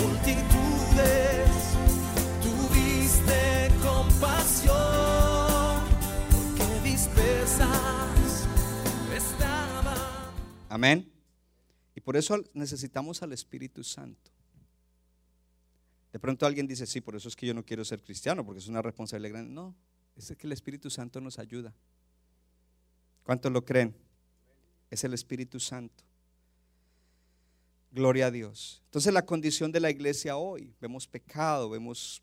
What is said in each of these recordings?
multitudes, tuviste compasión, porque. Amén. Y por eso necesitamos al Espíritu Santo. De pronto alguien dice, sí, por eso es que yo no quiero ser cristiano, porque es una responsabilidad grande. No, es que el Espíritu Santo nos ayuda. ¿Cuántos lo creen? Es el Espíritu Santo. Gloria a Dios. Entonces la condición de la iglesia hoy, vemos pecado, vemos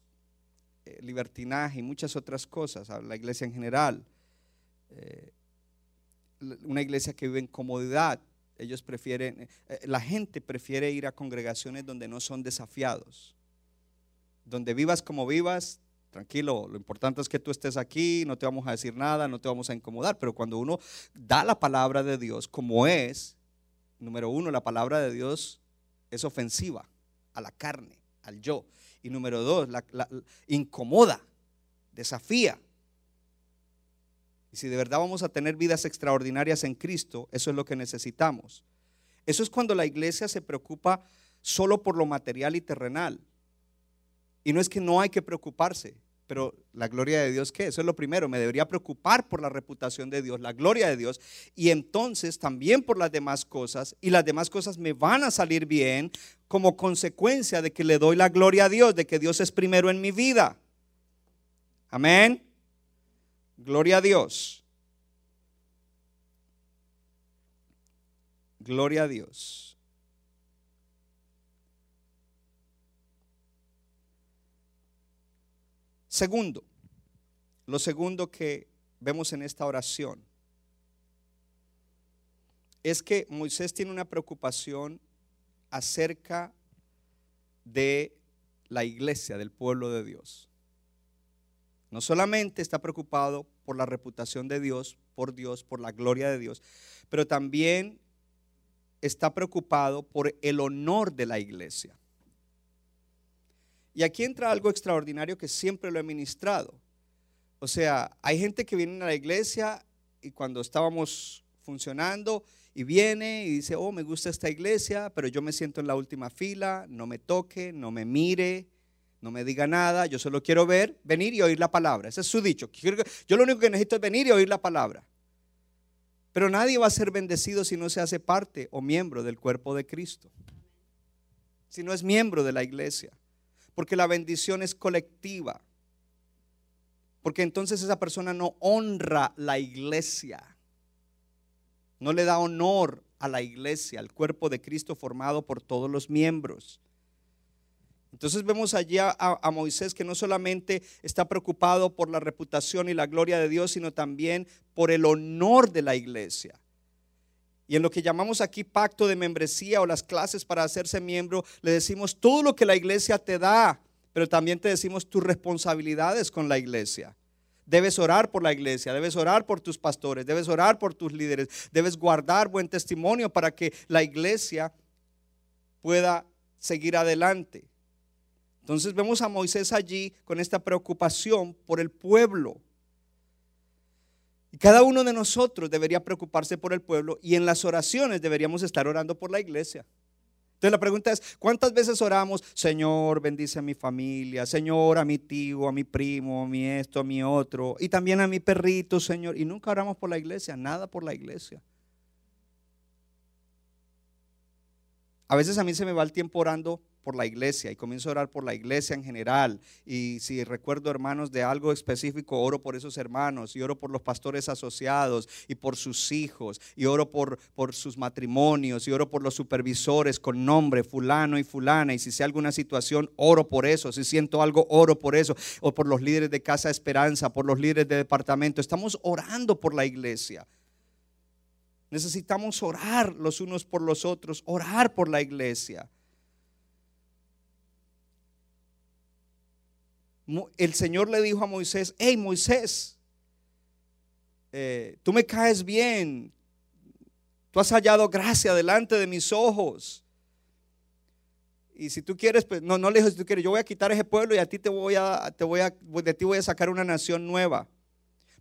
eh, libertinaje y muchas otras cosas, la iglesia en general. Eh, una iglesia que vive en comodidad. Ellos prefieren, eh, la gente prefiere ir a congregaciones donde no son desafiados. Donde vivas como vivas, tranquilo, lo importante es que tú estés aquí, no te vamos a decir nada, no te vamos a incomodar, pero cuando uno da la palabra de Dios como es, número uno, la palabra de Dios es ofensiva a la carne, al yo. Y número dos, la, incomoda, desafía. Y si de verdad vamos a tener vidas extraordinarias en Cristo, eso es lo que necesitamos. Eso es cuando la iglesia se preocupa solo por lo material y terrenal. Y no es que no hay que preocuparse, pero la gloria de Dios, ¿qué? Eso es lo primero. Me debería preocupar por la reputación de Dios, la gloria de Dios, y entonces también por las demás cosas. Y las demás cosas me van a salir bien como consecuencia de que le doy la gloria a Dios, de que Dios es primero en mi vida. Amén. Gloria a Dios. Gloria a Dios. Segundo, lo segundo que vemos en esta oración es que Moisés tiene una preocupación acerca de la iglesia, del pueblo de Dios. No solamente está preocupado por la reputación de Dios, por Dios, por la gloria de Dios, pero también está preocupado por el honor de la iglesia. Y aquí entra algo extraordinario que siempre lo he ministrado. O sea, hay gente que viene a la iglesia y cuando estábamos funcionando y viene y dice, oh, me gusta esta iglesia, pero yo me siento en la última fila, no me toque, no me mire, no me diga nada, yo solo quiero ver, venir y oír la palabra. Ese es su dicho. Yo lo único que necesito es venir y oír la palabra. Pero nadie va a ser bendecido si no se hace parte o miembro del cuerpo de Cristo. Si no es miembro de la iglesia. Porque la bendición es colectiva. Porque entonces esa persona no honra la iglesia. No le da honor a la iglesia, al cuerpo de Cristo formado por todos los miembros. Entonces vemos allí a, a Moisés que no solamente está preocupado por la reputación y la gloria de Dios, sino también por el honor de la iglesia. Y en lo que llamamos aquí pacto de membresía o las clases para hacerse miembro, le decimos todo lo que la iglesia te da, pero también te decimos tus responsabilidades con la iglesia. Debes orar por la iglesia, debes orar por tus pastores, debes orar por tus líderes, debes guardar buen testimonio para que la iglesia pueda seguir adelante. Entonces vemos a Moisés allí con esta preocupación por el pueblo. Cada uno de nosotros debería preocuparse por el pueblo y en las oraciones deberíamos estar orando por la iglesia. Entonces la pregunta es, ¿cuántas veces oramos, Señor, bendice a mi familia, Señor, a mi tío, a mi primo, a mi esto, a mi otro, y también a mi perrito, Señor? Y nunca oramos por la iglesia, nada por la iglesia. A veces a mí se me va el tiempo orando por la iglesia y comienzo a orar por la iglesia en general. Y si recuerdo hermanos de algo específico, oro por esos hermanos y oro por los pastores asociados y por sus hijos y oro por, por sus matrimonios y oro por los supervisores con nombre fulano y fulana. Y si sé alguna situación, oro por eso. Si siento algo, oro por eso. O por los líderes de Casa Esperanza, por los líderes de departamento. Estamos orando por la iglesia. Necesitamos orar los unos por los otros, orar por la iglesia. El Señor le dijo a Moisés, hey Moisés, eh, tú me caes bien, tú has hallado gracia delante de mis ojos. Y si tú quieres, pues no, no le dijo si tú quieres, yo voy a quitar ese pueblo y a ti te voy a, te voy a, de ti voy a sacar una nación nueva.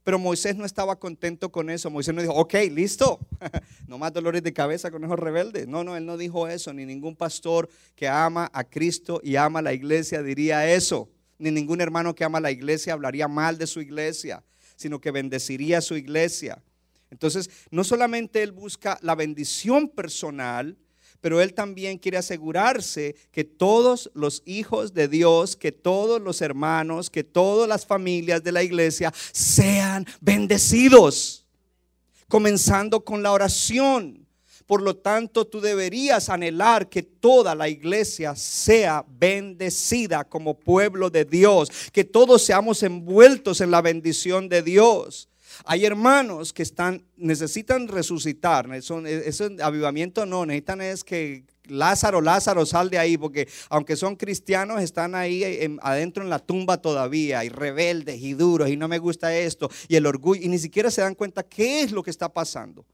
Pero Moisés no estaba contento con eso. Moisés no dijo, ok, listo, no más dolores de cabeza con esos rebeldes. No, no, él no dijo eso, ni ningún pastor que ama a Cristo y ama a la iglesia diría eso. Ni ningún hermano que ama a la iglesia hablaría mal de su iglesia, sino que bendeciría a su iglesia. Entonces, no solamente él busca la bendición personal, pero él también quiere asegurarse que todos los hijos de Dios, que todos los hermanos, que todas las familias de la iglesia sean bendecidos, comenzando con la oración. Por lo tanto, tú deberías anhelar que toda la iglesia sea bendecida como pueblo de Dios, que todos seamos envueltos en la bendición de Dios. Hay hermanos que están, necesitan resucitar, son, eso avivamiento no, necesitan es que Lázaro, Lázaro, sal de ahí, porque aunque son cristianos, están ahí en- adentro en la tumba todavía, y rebeldes y duros, y no me gusta esto, y el orgullo, y ni siquiera se dan cuenta qué es lo que está pasando.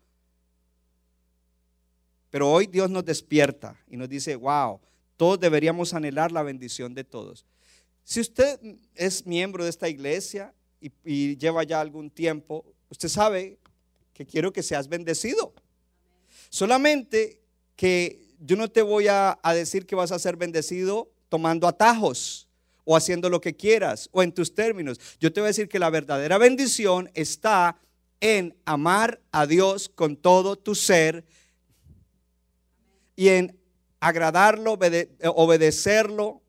Pero hoy Dios nos despierta y nos dice, wow, todos deberíamos anhelar la bendición de todos. Si usted es miembro de esta iglesia y, lleva ya algún tiempo, usted sabe que quiero que seas bendecido. Solamente que yo no te voy a, decir que vas a ser bendecido tomando atajos o haciendo lo que quieras o en tus términos. Yo te voy a decir que la verdadera bendición está en amar a Dios con todo tu ser y en agradarlo, obede- obedecerlo.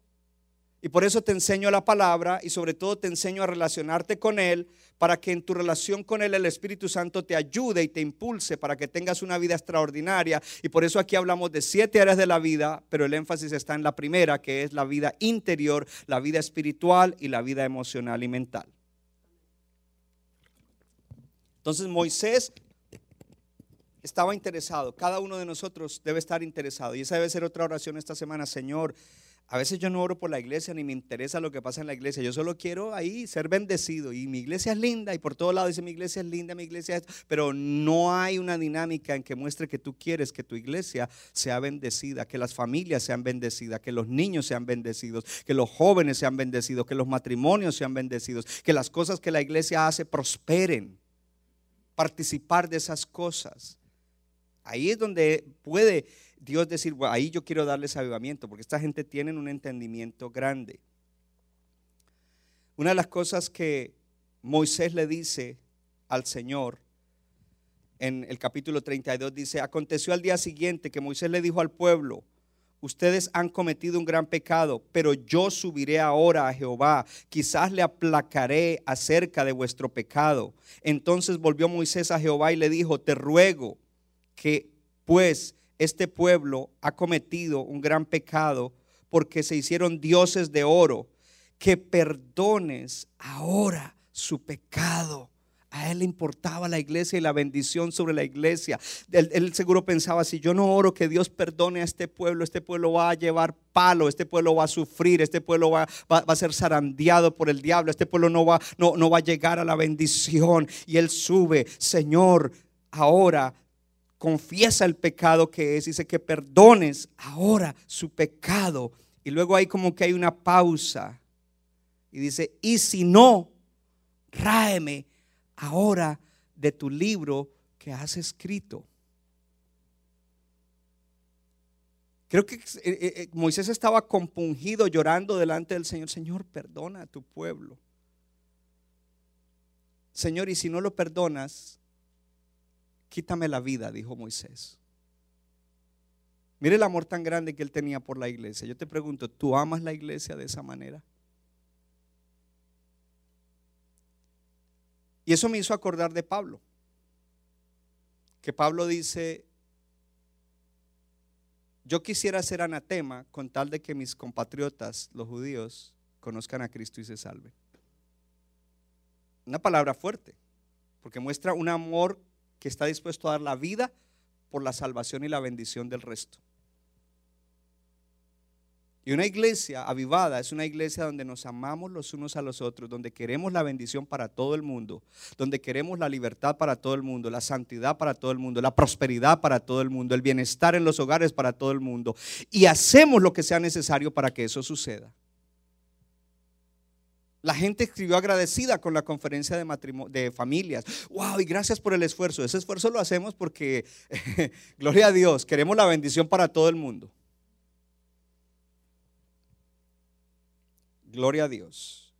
Y por eso te enseño la palabra y sobre todo te enseño a relacionarte con Él para que en tu relación con Él el Espíritu Santo te ayude y te impulse para que tengas una vida extraordinaria. Y por eso aquí hablamos de siete áreas de la vida, pero el énfasis está en la primera, que es la vida interior, la vida espiritual y la vida emocional y mental. Entonces Moisés estaba interesado, cada uno de nosotros debe estar interesado. Y esa debe ser otra oración esta semana, Señor. A veces yo no oro por la iglesia ni me interesa lo que pasa en la iglesia. Yo solo quiero ahí ser bendecido. Y mi iglesia es linda y por todos lados dice mi iglesia es linda, mi iglesia es... Pero no hay una dinámica en que muestre que tú quieres que tu iglesia sea bendecida, que las familias sean bendecidas, que los niños sean bendecidos, que los jóvenes sean bendecidos, que los matrimonios sean bendecidos, que las cosas que la iglesia hace prosperen. Participar de esas cosas. Ahí es donde puede Dios decir, "Bueno, ahí yo quiero darles avivamiento, porque esta gente tiene un entendimiento grande. Una de las cosas que Moisés le dice al Señor en el capítulo 32 dice, aconteció al día siguiente que Moisés le dijo al pueblo, ustedes han cometido un gran pecado, pero yo subiré ahora a Jehová, quizás le aplacaré acerca de vuestro pecado. Entonces volvió Moisés a Jehová y le dijo, te ruego que pues este pueblo ha cometido un gran pecado porque se hicieron dioses de oro, que perdones ahora su pecado. A él le importaba la iglesia y la bendición sobre la iglesia. Él, seguro pensaba, si yo no oro que Dios perdone a este pueblo, este pueblo va a llevar palo, este pueblo va a sufrir, este pueblo va, a ser zarandeado por el diablo, este pueblo no va a llegar a la bendición. Y él sube, Señor, ahora confiesa el pecado que es, dice que perdones ahora su pecado. Y luego hay como que hay una pausa. Y dice, y si no, ráeme ahora de tu libro que has escrito. Creo que eh, eh, eh, Moisés estaba compungido, llorando delante del Señor. Señor, perdona a tu pueblo. Señor, y si no lo perdonas, quítame la vida, dijo Moisés. Mire el amor tan grande que él tenía por la iglesia. Yo te pregunto, ¿tú amas la iglesia de esa manera? Y eso me hizo acordar de Pablo. Que Pablo dice, yo quisiera ser anatema con tal de que mis compatriotas, los judíos, conozcan a Cristo y se salven. Una palabra fuerte, porque muestra un amor que está dispuesto a dar la vida por la salvación y la bendición del resto. Y una iglesia avivada es una iglesia donde nos amamos los unos a los otros, donde queremos la bendición para todo el mundo, donde queremos la libertad para todo el mundo, la santidad para todo el mundo, la prosperidad para todo el mundo, el bienestar en los hogares para todo el mundo. Y hacemos lo que sea necesario para que eso suceda. La gente escribió agradecida con la conferencia de, de familias. ¡Wow! Y gracias por el esfuerzo. Ese esfuerzo lo hacemos porque, gloria a Dios, queremos la bendición para todo el mundo. Gloria a Dios.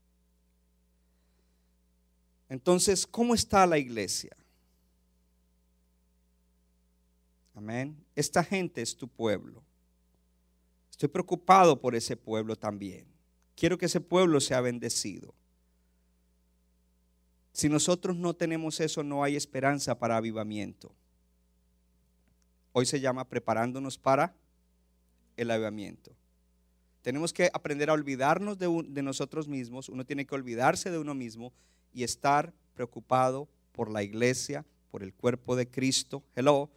Entonces, ¿cómo está la iglesia? Amén. Esta gente es tu pueblo. Estoy preocupado por ese pueblo también. Quiero que ese pueblo sea bendecido. Si nosotros no tenemos eso, no hay esperanza para avivamiento. Hoy se llama preparándonos para el avivamiento. Tenemos que aprender a olvidarnos de, nosotros mismos. Uno tiene que olvidarse de uno mismo y estar preocupado por la iglesia, por el cuerpo de Cristo, hello,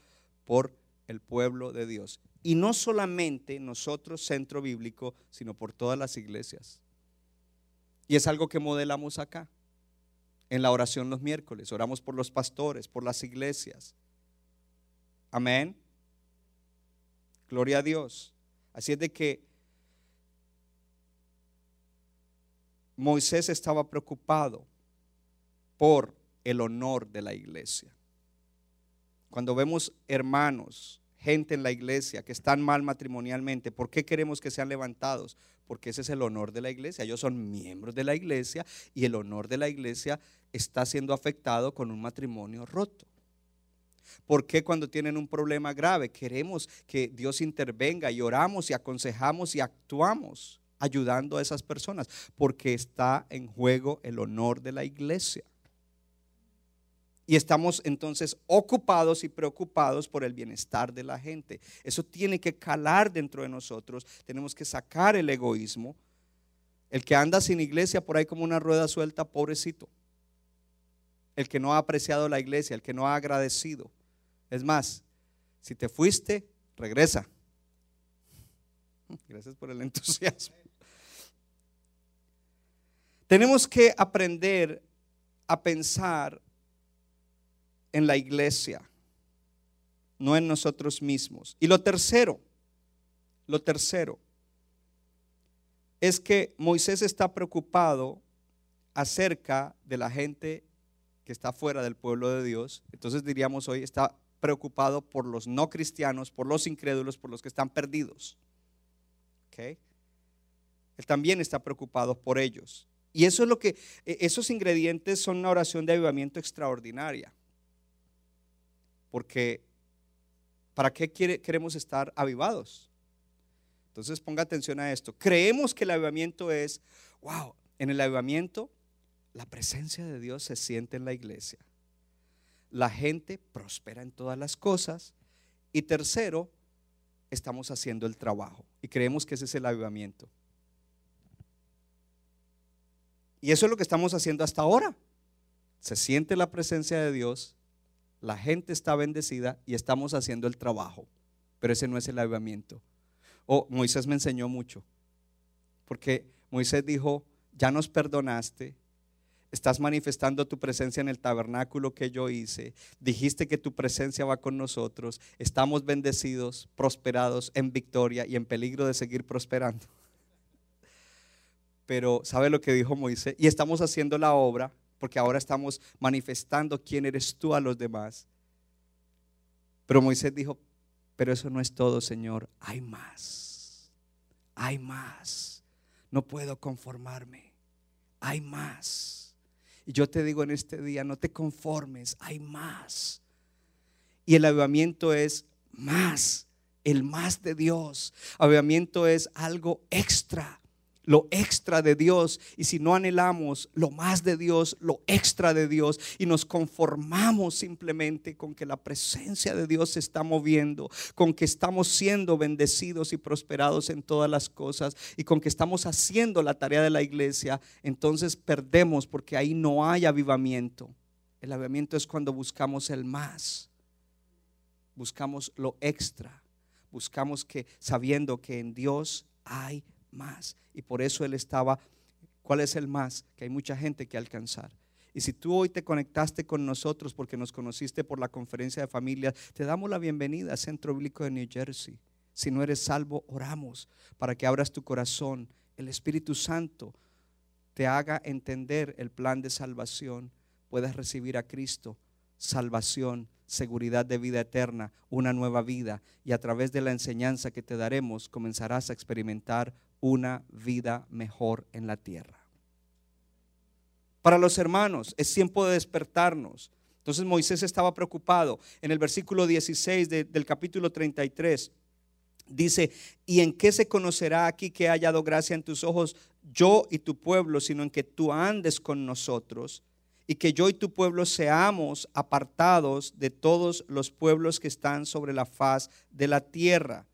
por el pueblo de Dios. Y no solamente nosotros, centro bíblico, sino por todas las iglesias. Y es algo que modelamos acá, en la oración los miércoles. Oramos por los pastores, por las iglesias. Amén. Gloria a Dios. Así es de que Moisés estaba preocupado por el honor de la iglesia. Cuando vemos hermanos, gente en la iglesia que están mal matrimonialmente, ¿por qué queremos que sean levantados? Porque ese es el honor de la iglesia. Ellos son miembros de la iglesia y el honor de la iglesia está siendo afectado con un matrimonio roto. ¿Por qué cuando tienen un problema grave queremos que Dios intervenga y oramos y aconsejamos y actuamos? ayudando a esas personas, porque está en juego el honor de la iglesia. Y estamos entonces ocupados y preocupados por el bienestar de la gente. Eso tiene que calar dentro de nosotros. Tenemos que sacar el egoísmo. El que anda sin iglesia por ahí como una rueda suelta, pobrecito. El que no ha apreciado la iglesia, el que no ha agradecido. Es más, si te fuiste, regresa. Gracias por el entusiasmo. Tenemos que aprender a pensar en la iglesia, no en nosotros mismos. Y lo tercero, lo tercero, es que Moisés está preocupado acerca de la gente que está fuera del pueblo de Dios. Entonces diríamos hoy, está preocupado por los no cristianos, por los incrédulos, por los que están perdidos. Él también está preocupado por ellos. Y eso es lo que, e, esos ingredientes son una oración de avivamiento extraordinaria. Porque, ¿para qué queremos estar avivados? Entonces ponga atención a esto. Creemos que el avivamiento es, wow, en el avivamiento la presencia de Dios se siente en la iglesia. La gente prospera en todas las cosas. Y tercero, estamos haciendo el trabajo. Y creemos que ese es el avivamiento. Y eso es lo que estamos haciendo hasta ahora. Se siente la presencia de Dios, la gente está bendecida y estamos haciendo el trabajo. Pero ese no es el avivamiento. Oh, Moisés me enseñó mucho. Porque Moisés dijo, ya nos perdonaste, estás manifestando tu presencia en el tabernáculo que yo hice, dijiste que tu presencia va con nosotros, estamos bendecidos, prosperados en victoria y en peligro de seguir prosperando. Pero ¿sabe lo que dijo Moisés? Y estamos haciendo la obra porque ahora estamos manifestando quién eres tú a los demás. Pero Moisés dijo, pero eso no es todo, Señor, hay más, hay más, no puedo conformarme, hay más. Y yo te digo en este día, no te conformes, hay más. Y el avivamiento es más, el más de Dios. Avivamiento es algo extra lo extra de Dios. Y si no anhelamos lo más de Dios, lo extra de Dios y nos conformamos simplemente con que la presencia de Dios se está moviendo, con que estamos siendo bendecidos y prosperados en todas las cosas y con que estamos haciendo la tarea de la iglesia, entonces perdemos porque ahí no hay avivamiento. El avivamiento es cuando buscamos el más, buscamos lo extra, buscamos que sabiendo que en Dios hay más. Y por eso Él estaba, ¿cuál es el más? Que hay mucha gente que alcanzar. Y si tú hoy te conectaste con nosotros porque nos conociste por la conferencia de familia, te damos la bienvenida a Centro Bíblico de New Jersey. Si no eres salvo, oramos para que abras tu corazón. El Espíritu Santo te haga entender el plan de salvación. Puedas recibir a Cristo, salvación, seguridad de vida eterna, una nueva vida. Y a través de la enseñanza que te daremos, comenzarás a experimentar una vida mejor en la tierra para los hermanos. Es tiempo de despertarnos. Entonces Moisés estaba preocupado. En el versículo 16 del capítulo 33 dice, ¿y en qué se conocerá aquí que he hallado gracia en tus ojos yo y tu pueblo, sino en que tú andes con nosotros y que yo y tu pueblo seamos apartados de todos los pueblos que están sobre la faz de la tierra?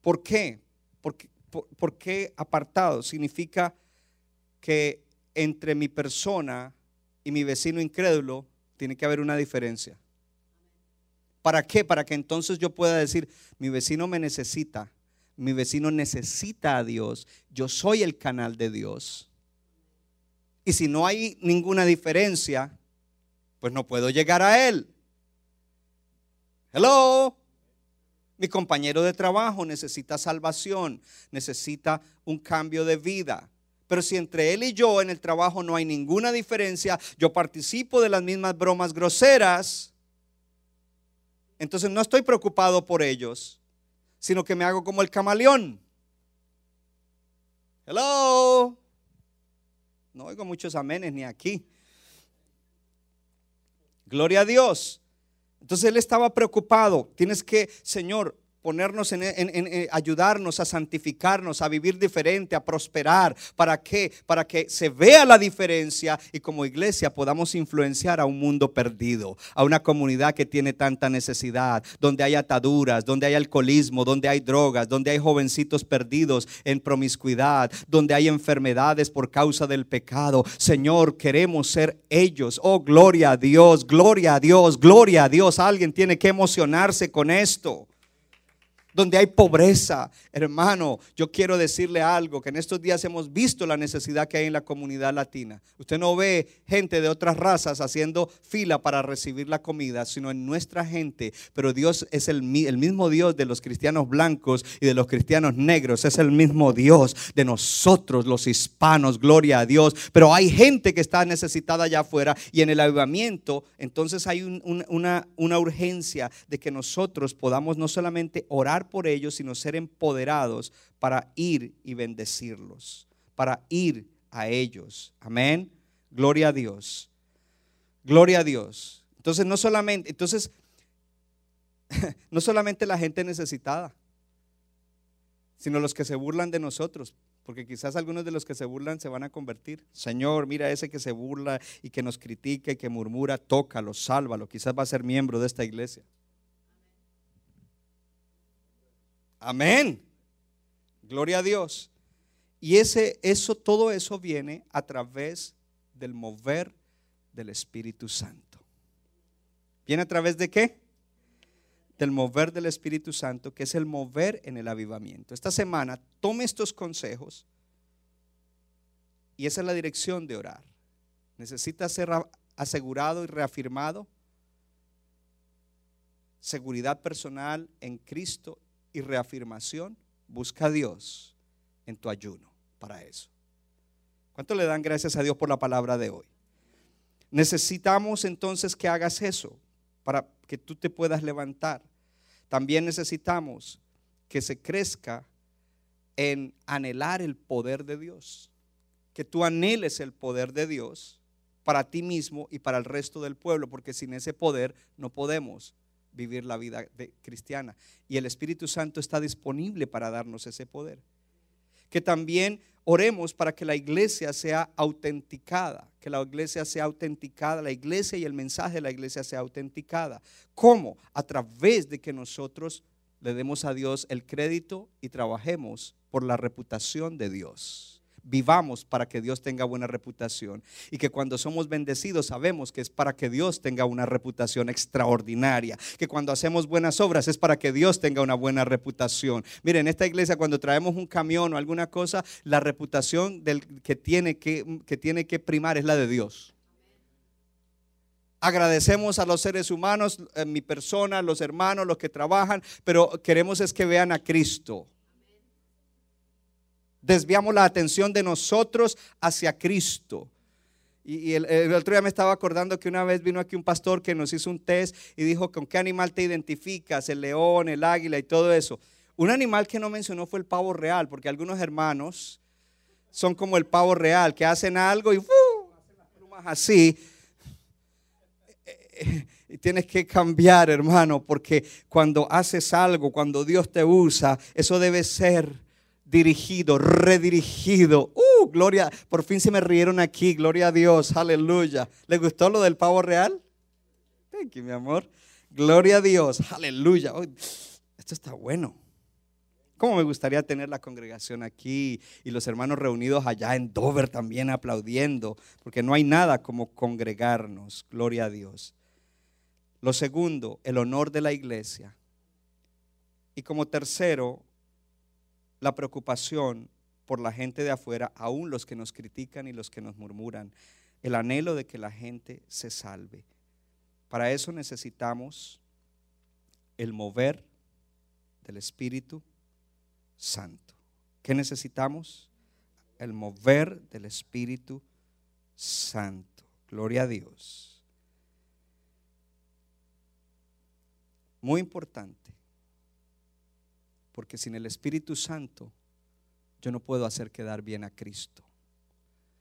¿Por qué? Porque ¿Por, qué apartado? Significa que entre mi persona y mi vecino incrédulo tiene que haber una diferencia. ¿Para qué? Para que entonces yo pueda decir, mi vecino me necesita, mi vecino necesita a Dios, yo soy el canal de Dios. Y si no hay ninguna diferencia, pues no puedo llegar a Él. Hello. Mi compañero de trabajo necesita salvación, necesita un cambio de vida. Pero si entre él y yo en el trabajo no hay ninguna diferencia, yo participo de las mismas bromas groseras, entonces no estoy preocupado por ellos, sino que me hago como el camaleón. Hello. No oigo muchos amenes ni aquí. Gloria a Dios. Entonces él estaba preocupado. Tienes que, Señor, ponernos en, en, ayudarnos a santificarnos, a vivir diferente, a prosperar. ¿Para qué? Para que se vea la diferencia y como iglesia podamos influenciar a un mundo perdido, a una comunidad que tiene tanta necesidad, donde hay ataduras, donde hay alcoholismo, donde hay drogas, donde hay jovencitos perdidos en promiscuidad, donde hay enfermedades por causa del pecado. Señor, queremos ser ellos. Oh, gloria a Dios, gloria a Dios, gloria a Dios. Alguien tiene que emocionarse con esto donde hay pobreza. Hermano, yo quiero decirle algo, que en estos días hemos visto la necesidad que hay en la comunidad latina. Usted no ve gente de otras razas haciendo fila para recibir la comida, sino en nuestra gente. Pero Dios es el, mismo Dios de los cristianos blancos y de los cristianos negros. Es el mismo Dios de nosotros, los hispanos. Gloria a Dios. Pero hay gente que está necesitada allá afuera y en el avivamiento, entonces hay una urgencia de que nosotros podamos no solamente orar, por ellos, sino ser empoderados para ir y bendecirlos, para ir a ellos. Amén. Gloria a Dios. Gloria a Dios. Entonces no solamente, entonces no solamente la gente necesitada, sino los que se burlan de nosotros, porque quizás algunos de los que se burlan se van a convertir. Señor, mira ese que se burla y que nos critica y que murmura, tócalo, sálvalo, quizás va a ser miembro de esta iglesia. Amén. Gloria a Dios. Y ese, eso, todo eso viene a través del mover del Espíritu Santo. ¿Viene a través de qué? Del mover del Espíritu Santo, que es el mover en el avivamiento. Esta semana tome estos consejos y esa es la dirección de orar. Necesita ser asegurado y reafirmado. Seguridad personal en Cristo y reafirmación, busca a Dios en tu ayuno para eso. ¿Cuánto le dan gracias a Dios por la palabra de hoy? Necesitamos entonces que hagas eso para que tú te puedas levantar. También necesitamos que se crezca en anhelar el poder de Dios. Que tú anheles el poder de Dios para ti mismo y para el resto del pueblo, porque sin ese poder no podemos vivir la vida cristiana. Y el Espíritu Santo está disponible para darnos ese poder. Que también oremos para que la iglesia sea autenticada, que la iglesia sea autenticada, la iglesia y el mensaje de la iglesia sea autenticada. ¿Cómo? A través de que nosotros le demos a Dios el crédito y trabajemos por la reputación de Dios vivamos para que Dios tenga buena reputación. Y que cuando somos bendecidos sabemos que es para que Dios tenga una reputación extraordinaria. Que cuando hacemos buenas obras es para que Dios tenga una buena reputación. Miren, en esta iglesia cuando traemos un camión o alguna cosa, la reputación del que tiene que, que, tiene que primar es la de Dios. Agradecemos a los seres humanos, eh, mi persona, los hermanos, los que trabajan, pero queremos es que vean a Cristo. Desviamos la atención de nosotros hacia Cristo. Y, el, otro día me estaba acordando que una vez vino aquí un pastor que nos hizo un test y dijo con qué animal te identificas, el león, el águila y todo eso. Un animal que no mencionó fue el pavo real, porque algunos hermanos son como el pavo real, que hacen algo y ¡uh! hacen las plumas así. Y tienes que cambiar, hermano, porque cuando haces algo, cuando Dios te usa, eso debe ser dirigido, redirigido. Uh, gloria, por fin se me rieron aquí, gloria a Dios, aleluya. ¿Le gustó lo del pavo real? Thank you, mi amor. Gloria a Dios, aleluya. esto está bueno. ¿Cómo me gustaría tener la congregación aquí y los hermanos reunidos allá en Dover también aplaudiendo? Porque no hay nada como congregarnos, gloria a Dios. Lo segundo, el honor de la iglesia. Y como tercero, la preocupación por la gente de afuera, aún los que nos critican y los que nos murmuran, el anhelo de que la gente se salve. Para eso necesitamos el mover del Espíritu Santo. ¿Qué necesitamos? El mover del Espíritu Santo. Gloria a Dios. Muy importante. Porque sin el Espíritu Santo yo no puedo hacer quedar bien a Cristo.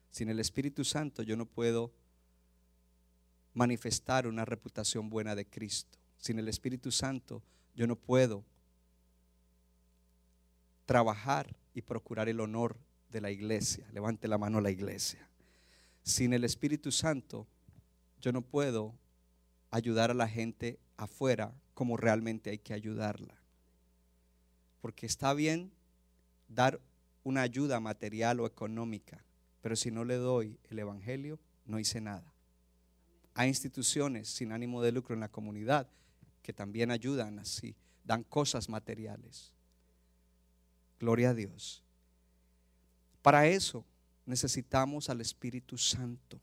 Sin el Espíritu Santo yo no puedo manifestar una reputación buena de Cristo. Sin el Espíritu Santo yo no puedo trabajar y procurar el honor de la iglesia. Levante la mano a la iglesia. Sin el Espíritu Santo yo no puedo ayudar a la gente afuera como realmente hay que ayudarla. Porque está bien dar una ayuda material o económica, pero si no le doy el Evangelio, no hice nada. Hay instituciones sin ánimo de lucro en la comunidad que también ayudan así, dan cosas materiales. Gloria a Dios. Para eso necesitamos al Espíritu Santo.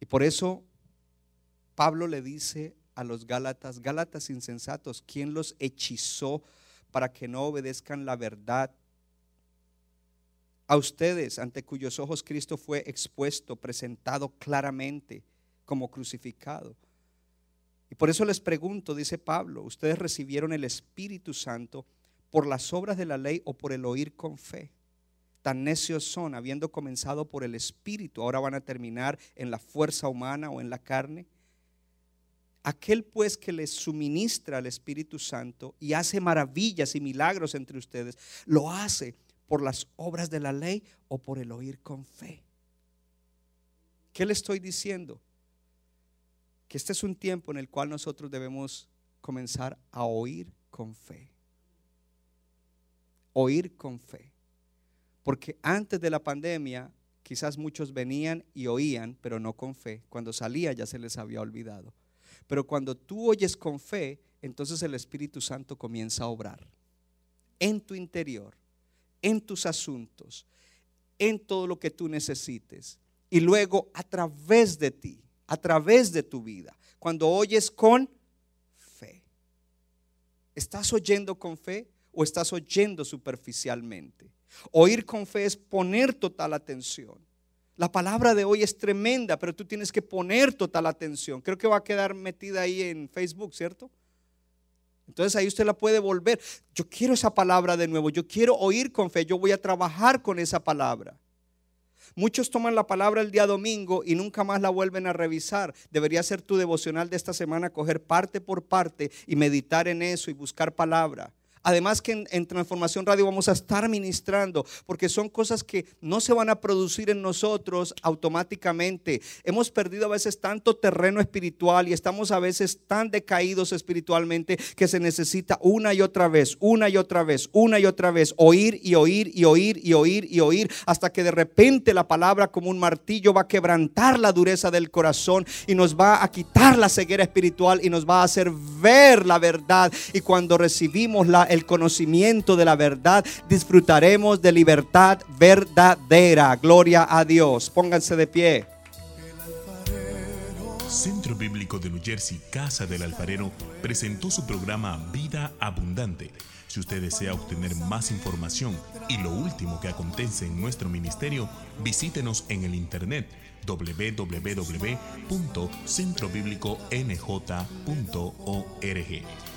Y por eso Pablo le dice a los Gálatas, Gálatas insensatos, ¿quién los hechizó para que no obedezcan la verdad. A ustedes, ante cuyos ojos Cristo fue expuesto, presentado claramente como crucificado. Y por eso les pregunto, dice Pablo, ¿ustedes recibieron el Espíritu Santo por las obras de la ley o por el oír con fe? Tan necios son, habiendo comenzado por el Espíritu, ahora van a terminar en la fuerza humana o en la carne. Aquel pues que les suministra al Espíritu Santo y hace maravillas y milagros entre ustedes, lo hace por las obras de la ley o por el oír con fe. ¿Qué le estoy diciendo? Que este es un tiempo en el cual nosotros debemos comenzar a oír con fe. Oír con fe. Porque antes de la pandemia, quizás muchos venían y oían, pero no con fe. Cuando salía ya se les había olvidado. Pero cuando tú oyes con fe, entonces el Espíritu Santo comienza a obrar en tu interior, en tus asuntos, en todo lo que tú necesites. Y luego a través de ti, a través de tu vida, cuando oyes con fe. ¿Estás oyendo con fe o estás oyendo superficialmente? Oír con fe es poner total atención. La palabra de hoy es tremenda, pero tú tienes que poner total atención. Creo que va a quedar metida ahí en Facebook, ¿cierto? Entonces ahí usted la puede volver. Yo quiero esa palabra de nuevo. Yo quiero oír con fe. Yo voy a trabajar con esa palabra. Muchos toman la palabra el día domingo y nunca más la vuelven a revisar. Debería ser tu devocional de esta semana, coger parte por parte y meditar en eso y buscar palabra. Además que en, Transformación Radio vamos a estar ministrando, porque son cosas que no se van a producir en nosotros automáticamente. Hemos perdido a veces tanto terreno espiritual y estamos a veces tan decaídos espiritualmente que se necesita una y otra vez, una y otra vez, una y otra vez, oír y oír y oír y oír y oír, hasta que de repente la palabra como un martillo va a quebrantar la dureza del corazón y nos va a quitar la ceguera espiritual y nos va a hacer ver la verdad. Y cuando recibimos la, el conocimiento de la verdad, disfrutaremos de libertad verdadera. Gloria a Dios. Pónganse de pie. Centro Bíblico de New Jersey, Casa del Alfarero, presentó su programa Vida Abundante. Si usted desea obtener más información y lo último que acontece en nuestro ministerio, visítenos en el internet www.centrobibliconj.org.